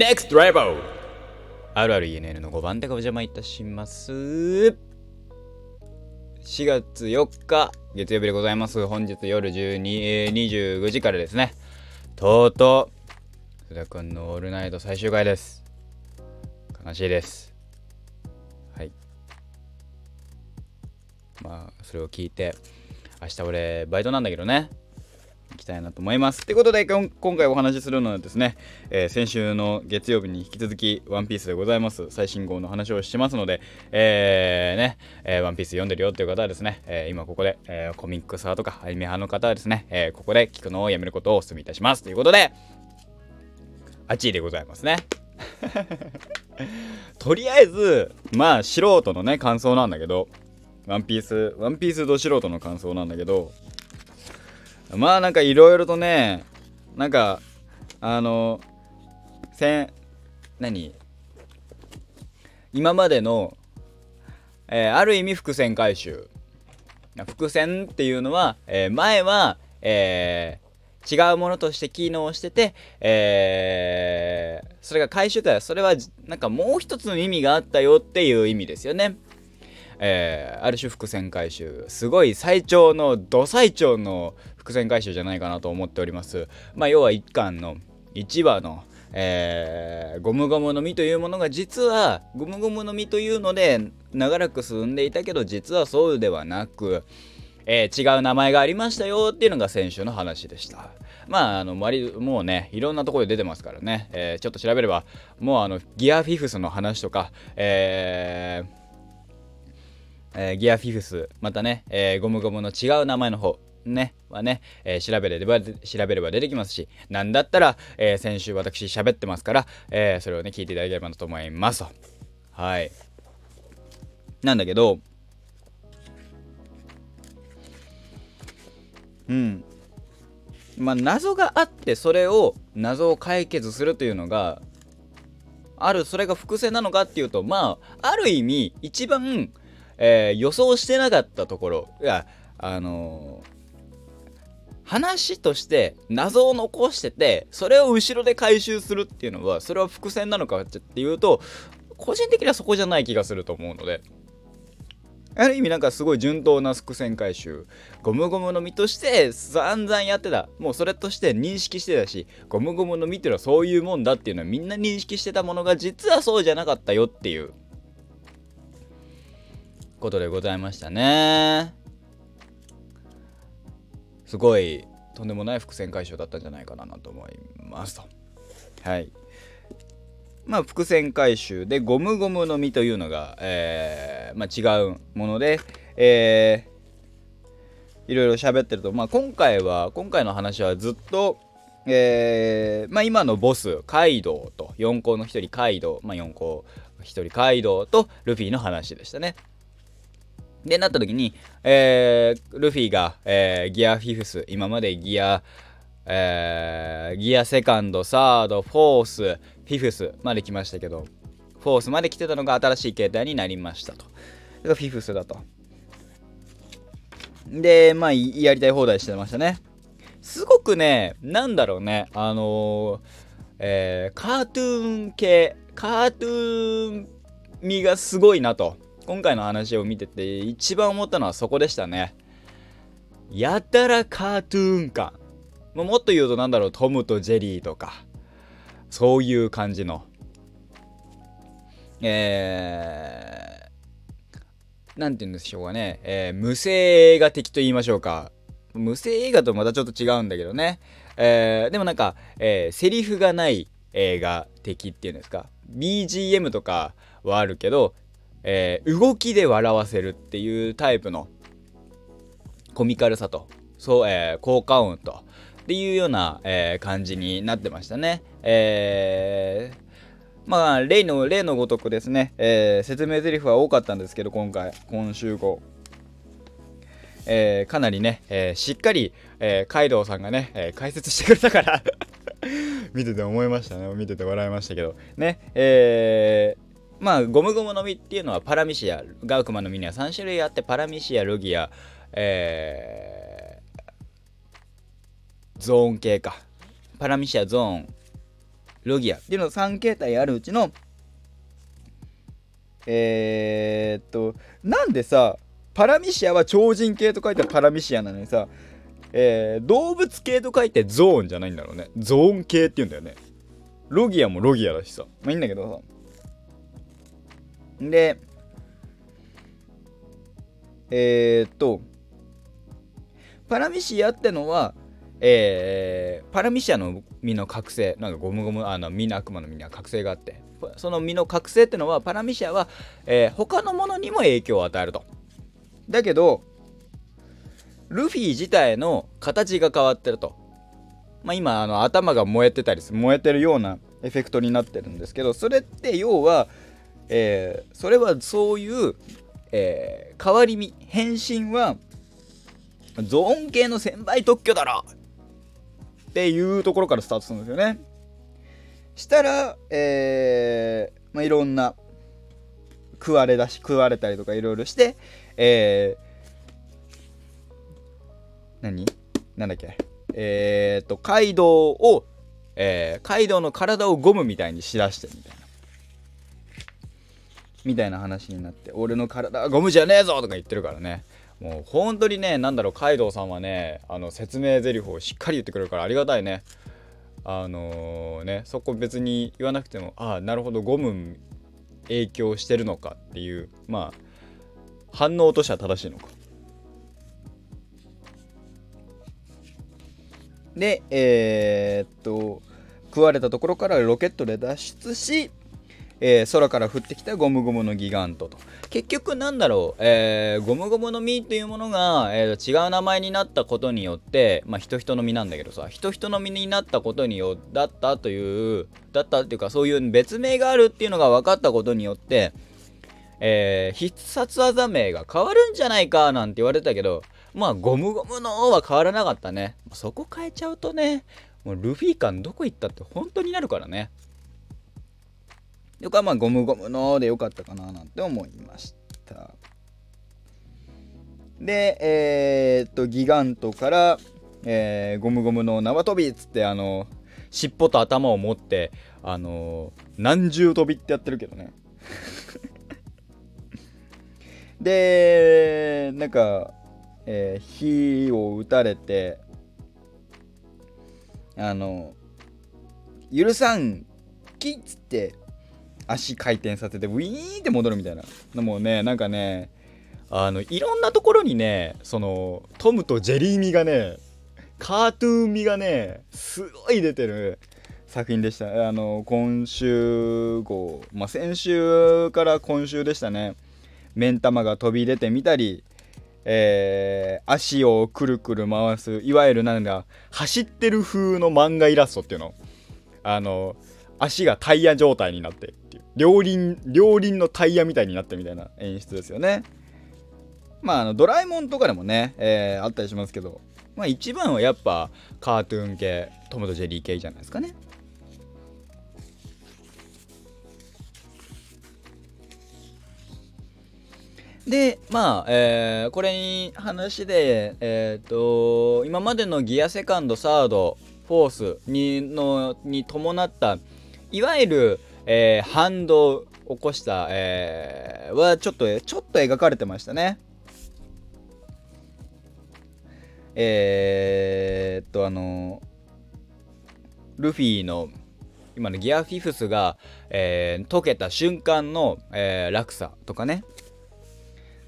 NEXT DRIVER あるある ENN の5番手がお邪魔いたします。4月4日月曜日でございます。本日夜12、えー、25時からですね。とうとう須田くんのオールナイト最終回です。悲しいです。はい。まあそれを聞いて明日俺バイトなんだけどね。いきたいなと思います。ということで今回お話しするのはですね、えー、先週の月曜日に引き続きワンピースでございます。最新号の話をしますので、えー、ね、えー、ワンピース読んでるよっていう方はですね、えー、今ここで、えー、コミックス派とかアニメ派の方はですね、えー、ここで聞くのをやめることをお勧めいたします。ということで、あっちでございますね。とりあえず、まあ素人のね、感想なんだけど、ワンピース、ワンピースど素人の感想なんだけど、まあなんかいろいろとねなんかあのせん何？今までの、えー、ある意味伏線回収伏線っていうのは、えー、前は、えー、違うものとして機能してて、え、それが回収からそれはなんかもう一つの意味があったよっていう意味ですよね。えー、ある種伏線回収すごい最長のど最長の伏線回収じゃないかなと思っております。まあ要は1巻の1話のえー、ゴムゴムの実というものが実はゴムゴムの実というので長らく進んでいたけど実はそうではなく、えー、違う名前がありましたよっていうのが先週の話でした。まああのもうねいろんなところで出てますからね、えー、ちょっと調べればもうあのギアフィフスの話とかえーえー、ギアフィフス、またね、えー、ゴムゴムの違う名前の方、ね、はね、えー、調べれば、調べれば出てきますし、なんだったら、えー、先週私喋ってますから、えー、それをね、聞いていただければと思います。はい。なんだけど、うん。まあ、謎があって、それを、謎を解決するというのが、ある、それが伏線なのかっていうと、まあ、ある意味、一番、えー、予想してなかったところが、あのー、話として謎を残してて、それを後ろで回収するっていうのは、それは伏線なのかっていうと、個人的にはそこじゃない気がすると思うので。ある意味なんかすごい順当な伏線回収。ゴムゴムの実として散々やってた。もうそれとして認識してたし、ゴムゴムの実っていうのはそういうもんだっていうのはみんな認識してたものが実はそうじゃなかったよっていう。ことでございましたね。すごいとんでもない伏線回収だったんじゃないかなと思いますと。はい。まあ伏線回収でゴムゴムの実というのが、えー、まあ、違うもので、えー、いろいろ喋ってると、まあ、今回は今回の話はずっとえー、まあ、今のボスカイドウと4校の1人カイドウ、まあ、4校1人カイドウとルフィの話でしたね。で、なった時に、えー、ルフィが、えー、ギアフィフス、今までギア、えー、ギアセカンド、サード、フォース、フィフスまで来ましたけど、フォースまで来てたのが新しい形態になりましたと。それがフィフスだと。で、まあ、やりたい放題してましたね。すごくね、なんだろうね、あのー、えー、カートゥーン系、カートゥーン味がすごいなと。今回の話を見てて一番思ったのはそこでしたね。やたらカートゥーン感。もっと言うとなんだろう、トムとジェリーとか、そういう感じの。えー、なんて言うんでしょうかね、えー、無声映画的と言いましょうか。無声映画とまたちょっと違うんだけどね。えー、でもなんか、えー、セリフがない映画的っていうんですか。BGM とかはあるけど、えー、動きで笑わせるっていうタイプのコミカルさと、そう、えー、効果音と、っていうような、えー、感じになってましたね。えー、まあ、例の、例のごとくですね、えー、説明台詞は多かったんですけど、今回、今週後。えー、かなりね、えー、しっかり、えー、カイドウさんがね、え解説してくれたから 見てて思いましたね。見てて笑いましたけど。ね、えー、まあゴムゴムの実っていうのはパラミシアガウクマの実には3種類あってパラミシアロギア、えー、ゾーン系か。パラミシアゾーンロギアっていうの3形態あるうちのえー、っとなんでさパラミシアは超人系と書いてパラミシアなのにさ、えー、動物系と書いてゾーンじゃないんだろうね。ゾーン系って言うんだよね。ロギアもロギアだしさ。まあいいんだけどさ。でえー、っとパラミシアってのはえー、パラミシアの実の覚醒なんかゴムゴムあの実の悪魔の実には覚醒があってその実の覚醒ってのはパラミシアは、えー、他のものにも影響を与えると。だけどルフィ自体の形が変わってると。まあ今あの頭が燃えてたり燃えてるようなエフェクトになってるんですけどそれって要は、えー、それはそういう、えー、変わり身変身はゾーン系の1000倍特許だろっていうところからスタートするんですよね。したら、えー、まあ、いろんな食われだし食われたりとかいろいろして、えー、何？なんだっけ？えー、っとカイドウを、えー、カイドウの体をゴムみたいにしだしてみたいな。みたいな話になって俺の体はゴムじゃねえぞとか言ってるからね。もう本当にねなんだろうカイドウさんはねあの説明台詞をしっかり言ってくれるからありがたいね。あのー、ねそこ別に言わなくてもああなるほどゴム影響してるのかっていうまあ反応としては正しいのか。でえー、っと食われたところからロケットで脱出しえー、空から降ってきたゴムゴムのギガントと。結局なんだろう、えー、ゴムゴムの実というものが、えー、違う名前になったことによって、まあ人人の実なんだけどさ、人人の実になったことによ、だったという、だったっていうかそういう別名があるっていうのが分かったことによって、えー、必殺技名が変わるんじゃないかなんて言われたけど、まあゴムゴムの王は変わらなかったね。そこ変えちゃうとね、もうルフィ感どこ行ったって本当になるからね。よかまあゴムゴムのでよかったかななんて思いました。でえー、っとギガントから、えー、ゴムゴムの縄跳びっつってあの尻尾と頭を持ってあの何重跳びってやってるけどね。でなんか、えー、火を打たれてあの許さんきっつって足回転させてウィーンって戻るみたいな。のもねなんかねあのいろんなところにねそのトムとジェリー味がねカートゥーン味がねすごい出てる作品でした。あの今週号まあ先週から今週でしたね。目ん玉が飛び出てみたりえー、足をくるくる回すいわゆるなんだ走ってる風の漫画イラストっていうの。あの足がタイヤ状態になって。両輪両輪のタイヤみたいになってみたいな演出ですよね。まああのドラえもんとかでもね、えー、あったりしますけどまあ一番はやっぱカートゥーン系トムとジェリー系じゃないですかね。でまあ、えー、これに話で、えー、と今までのギアセカンドサードフォースにのに伴ったいわゆる、えー、反動を起こした、えー、はちょっとちょっと描かれてましたね。えー、っとあのルフィの今のギアフィフスが、えー、溶けた瞬間の、えー、落差とかね。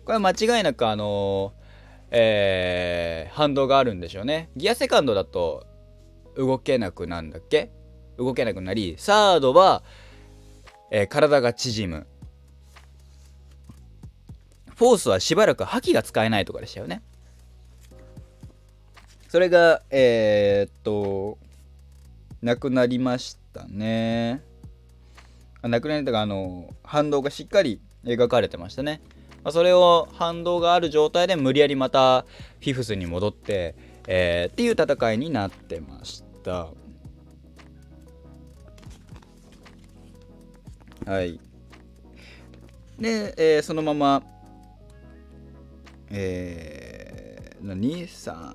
これは間違いなくあのえー、反動があるんでしょうね。ギアセカンドだと動けなくなんだっけ？動けなくなりサードは、えー、体が縮む。フォースはしばらく覇気が使えないとかでしたよね。それがえー、っとなくなりましたね。なくなりたかあの反動がしっかり描かれてましたね、ま、それを反動がある状態で無理やりまたフィフスに戻って、えー、っていう戦いになってました。はい。で、えー、そのままえー、何？さ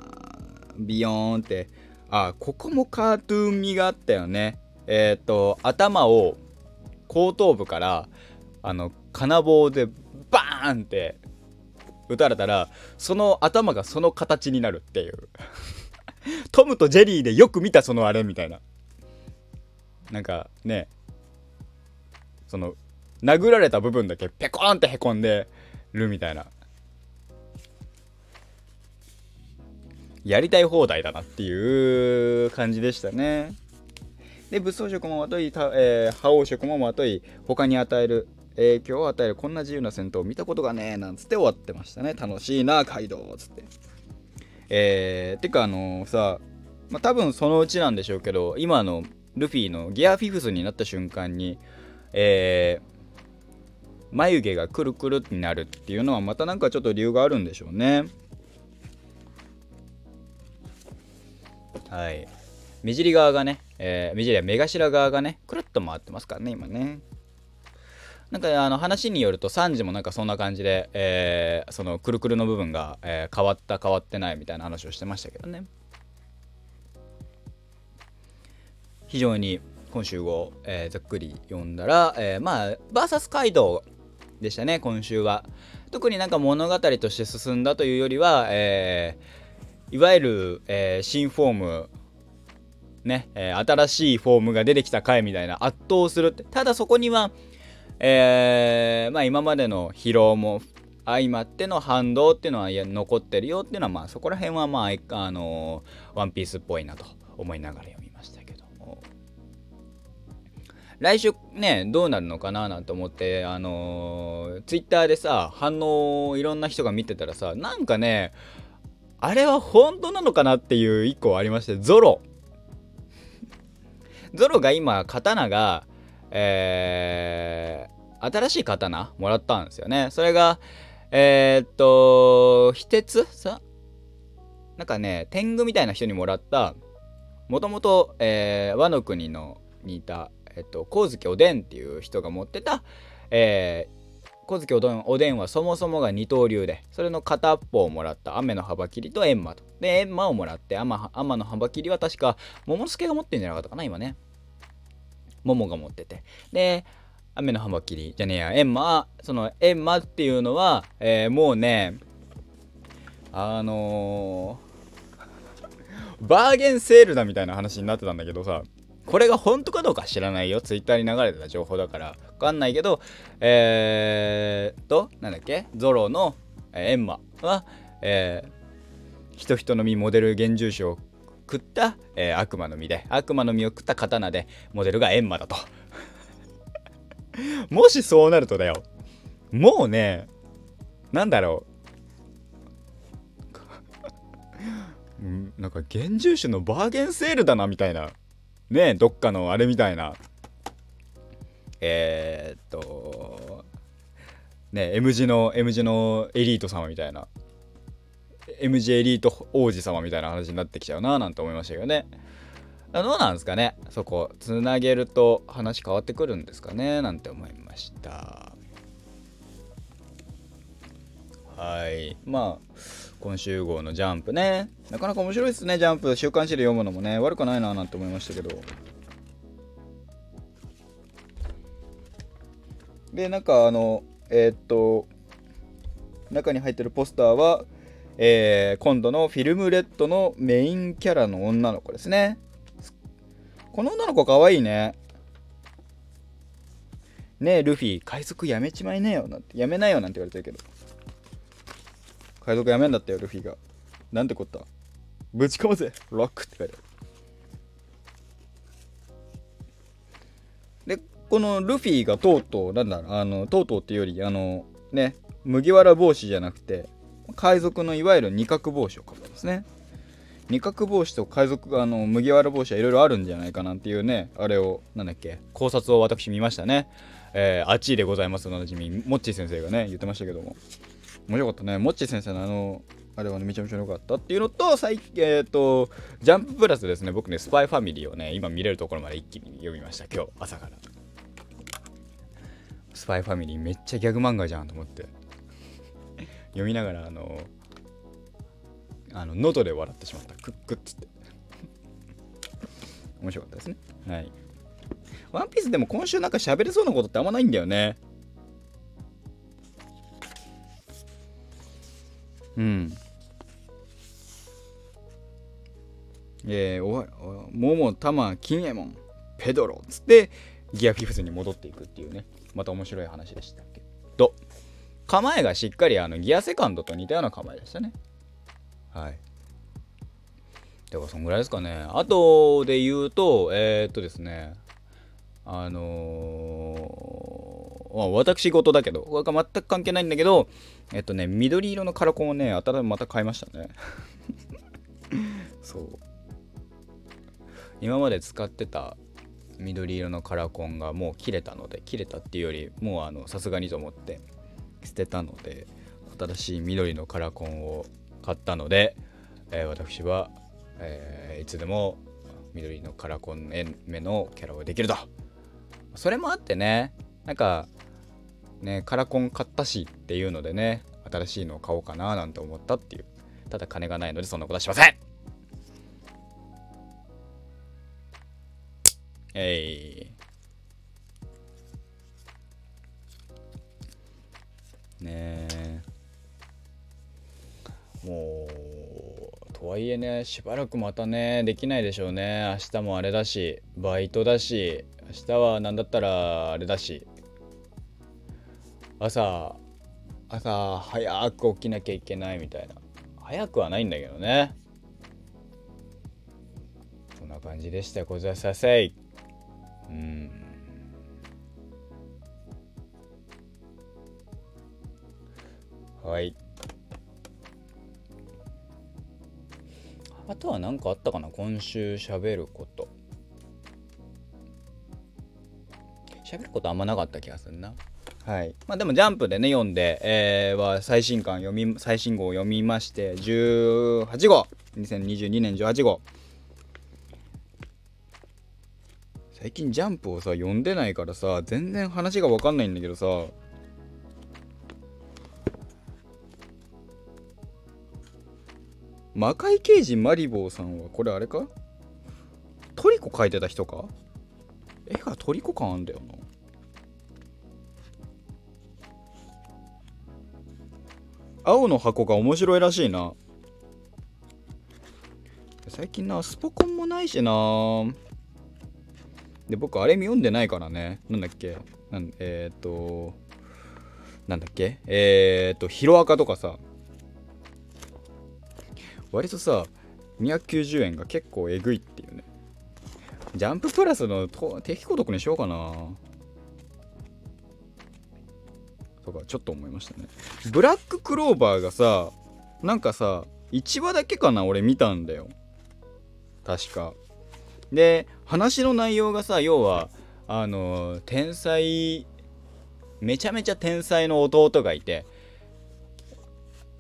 ビヨーンって。あここもカートゥーン味があったよね。えっ、と頭を後頭部からあの金棒でバーンって撃たれたらその頭がその形になるっていう。トムとジェリーでよく見たそのあれみたいな。なんかね。その殴られた部分だけペコーンってへこんでるみたいな。やりたい放題だなっていう感じでしたね。で武装色もまとい、えー、覇王色もまとい他に与える影響を与えるこんな自由な戦闘を見たことがねえなんつって終わってましたね。楽しいなカイドウつって。えー、てかあのー、さまあ、多分そのうちなんでしょうけど今のルフィのギアフィフスになった瞬間にえー、眉毛がくるくるになるっていうのはまたなんかちょっと理由があるんでしょうね。はい。目尻側がね、えー、目尻は目頭側がねくるっと回ってますからね今ね。なんかあの話によると3時もなんかそんな感じで、えー、そのくるくるの部分が、えー、変わった変わってないみたいな話をしてましたけどね。非常に今週を、えー、ざっくり読んだら、えー、まあバーサス街道でしたね今週は。特になんか物語として進んだというよりは、えー、いわゆる、えー、新フォームね、え、新しいフォームが出てきた回みたいな圧倒するただそこにはえ、まあ今までの疲労も相まっての反動っていうのは残ってるよっていうのはまあそこら辺はまああのー、ワンピースっぽいなと思いながら読み来週ねどうなるのかななんて思ってあのー、ツイッターでさ反応をいろんな人が見てたらさなんかねあれは本当なのかなっていう一個ありましてゾロゾロが今刀がえー、新しい刀もらったんですよね。それが、えー、っと、非鉄さ？なんかね、天狗みたいな人にもらった、もともと、えー、和の国のにいた、えっと、光月おでんっていう人が持ってた、えー、光月おでんおでんはそもそもが二刀流で、それの片っぽをもらった雨の幅切りと閻魔と。で、閻魔をもらって、天の幅切りは確か、桃助が持ってんじゃなかったかな、今ね。モモが持っててで雨の葉切りじゃねえやエンマそのエンマっていうのは、えー、もうねあのー、バーゲンセールだみたいな話になってたんだけどさこれが本当かどうか知らないよ。ツイッターに流れてた情報だから。分かんないけどえー、っとなんだっけ？ゾロの、えー、エンマはえー、人人の実モデル現住所を食った、えー、悪魔の実で悪魔の実を食った刀でモデルが閻魔だと。もしそうなるとだよ。もうねなんだろう。なんか現住種のバーゲンセールだなみたいな。ねどっかのあれみたいなえー、っとね M 字の M 字のエリート様みたいな MJ エリート王子様みたいな話になってきちゃうななんて思いましたけどね。どうなんですかねそこ、つなげると話変わってくるんですかねなんて思いました。はい。まあ、今週号のジャンプね。なかなか面白いですね、ジャンプ。週刊誌で読むのもね、悪くないななんて思いましたけど。で、なんかあの、えー、っと、中に入ってるポスターは、えー、今度のフィルムレッドのメインキャラの女の子ですね。この女の子かわいいね。ねえ、ルフィ、海賊やめちまいねよ。なんて、やめないよなんて言われてるけど。海賊やめんだったよ、ルフィが。なんてこった？ぶち込むぜ、ロックって書いてある。で、このルフィがとうとう、なんだあの、とうとうっていうより、あの、ね、麦わら帽子じゃなくて、海賊のいわゆる二角帽子をかぶってますね二角帽子と海賊あの麦わら帽子はいろいろあるんじゃないかなっていうねあれをなんだっけ考察を私見ましたねえー、あっちでございますおなじみモッチー先生がね言ってましたけども面白かったね。モッチー先生のあのあれはねめちゃめちゃ良かったっていうのと最近えっ、ー、とジャンププラスですね。僕ねスパイファミリーをね今見れるところまで一気に読みました今日朝から。スパイファミリーめっちゃギャグ漫画じゃんと思って。読みながらあのあの喉で笑ってしまった。クックッつって。面白かったですね。はい。ワンピースでも今週なんか喋れそうなことってあんまないんだよね。うん。えー、おお桃、玉、金右衛門、ペドロっつってギアフィフスに戻っていくっていうね、また面白い話でしたけど、構えがしっかりあのギアセカンドと似たような構えでしたね。はい。だからそんぐらいですかね。あとで言うと、えー、っとですね、あのー、私事だけど、全く関係ないんだけど、えっとね、緑色のカラコンをね、新また買いましたね。そう。今まで使ってた緑色のカラコンがもう切れたので、切れたっていうより、もうあの、さすがにと思って捨てたので、新しい緑のカラコンを買ったので、えー、私はえー、いつでも緑のカラコン目のキャラができるとそれもあってねなんかねカラコン買ったしっていうのでね新しいのを買おうかななんて思ったっていう。ただ金がないのでそんなことはしません。えい。ねえ。もうとはいえねしばらくまたねできないでしょうね。明日もあれだしバイトだし明日は何だったらあれだし。朝朝早く起きなきゃいけないみたいな。早くはないんだけどね。そんな感じでした。ございさせい。うん。はい。あとは何かあったかな？今週喋ること。喋ることあんまなかった気がするな。はい。まあでもジャンプでね、読んで、えー、は最新刊読み、最新号を読みまして、18号 !2022 年18号。最近ジャンプをさ、読んでないからさ、全然話がわかんないんだけどさ、魔界刑事マリボーさんはこれあれか？トリコ描いてた人か？絵がトリコ感あんだよな青の箱が面白いらしいな。最近なスポコンもないしな。で僕あれ読んでないからね。なんだっけ？なんえっ、となんだっけ？えっ、とヒロアカとかさ。割とさ290円が結構えぐいっていうね。ジャンププラスの定期購読にしようかな。とかちょっと思いましたね。ブラッククローバーがさなんかさ1話だけかな俺見たんだよ。確か。で話の内容がさ要はあの天才めちゃめちゃ天才の弟がいて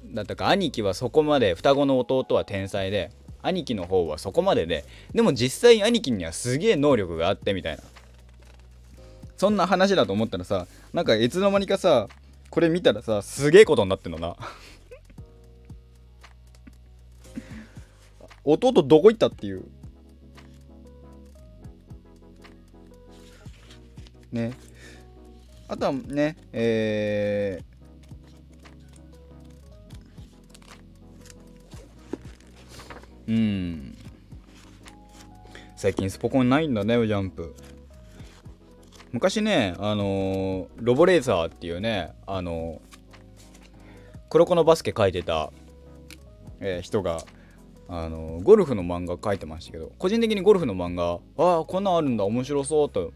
だったか兄貴はそこまで双子の弟は天才で兄貴の方はそこまでででも実際兄貴にはすげえ能力があってみたいな。そんな話だと思ったらさなんかいつの間にかさこれ見たらさすげえことになってんのな。弟どこ行ったっていう。ね。あとはねえーうん。最近スポコンないんだねジャンプ昔ねあのー、ロボレーザーっていうねあのー、黒子のバスケ描いてた、えー、人があのゴルフの漫画描いてましたけど個人的にゴルフの漫画ああこんなんあるんだ面白そうと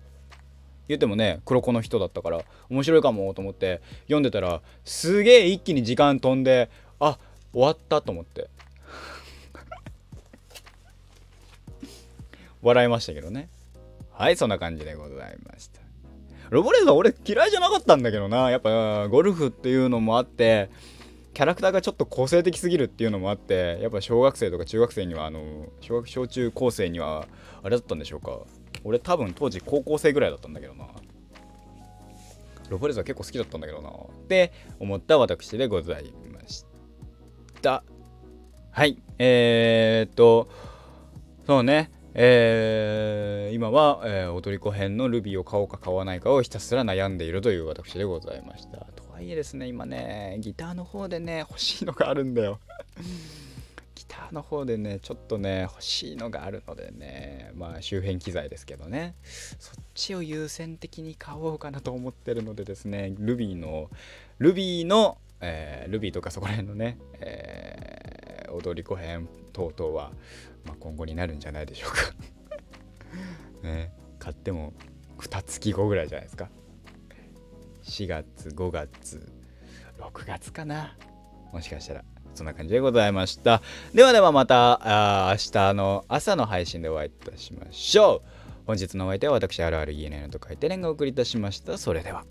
言ってもね黒子の人だったから面白いかもと思って読んでたらすげえ一気に時間飛んであ終わったと思って 笑いましたけどね。はい、そんな感じでございました。ロボレーザー俺嫌いじゃなかったんだけどな。やっぱゴルフっていうのもあって、キャラクターがちょっと個性的すぎるっていうのもあって、やっぱ小学生とか中学生には、あの、小学小中高生には、あれだったんでしょうか。俺多分当時高校生ぐらいだったんだけどな。ロボレーザー結構好きだったんだけどな。って思った私でございました。はい。えー、っと、そうね。えー、今は、えー、踊り子編のルビーを買おうか買わないかをひたすら悩んでいるという私でございました。とはいえですね、今ね、ギターの方でね、欲しいのがあるんだよ。ギターの方でね、ちょっとね、欲しいのがあるのでね、まあ周辺機材ですけどね、そっちを優先的に買おうかなと思ってるのでですね、ルビーの、ルビーの、えー、ルビーとかそこら辺のね、えー、踊り子編等々は、まあ、今後になるんじゃないでしょうか。ね買っても2月後ぐらいじゃないですか。4月5月6月かな。もしかしたらそんな感じでございました。ではではまたあ明日の朝の配信でお会いいたしましょう。本日のお相手は私あるある ENN と書いてレンがお送りいたしました。それでは。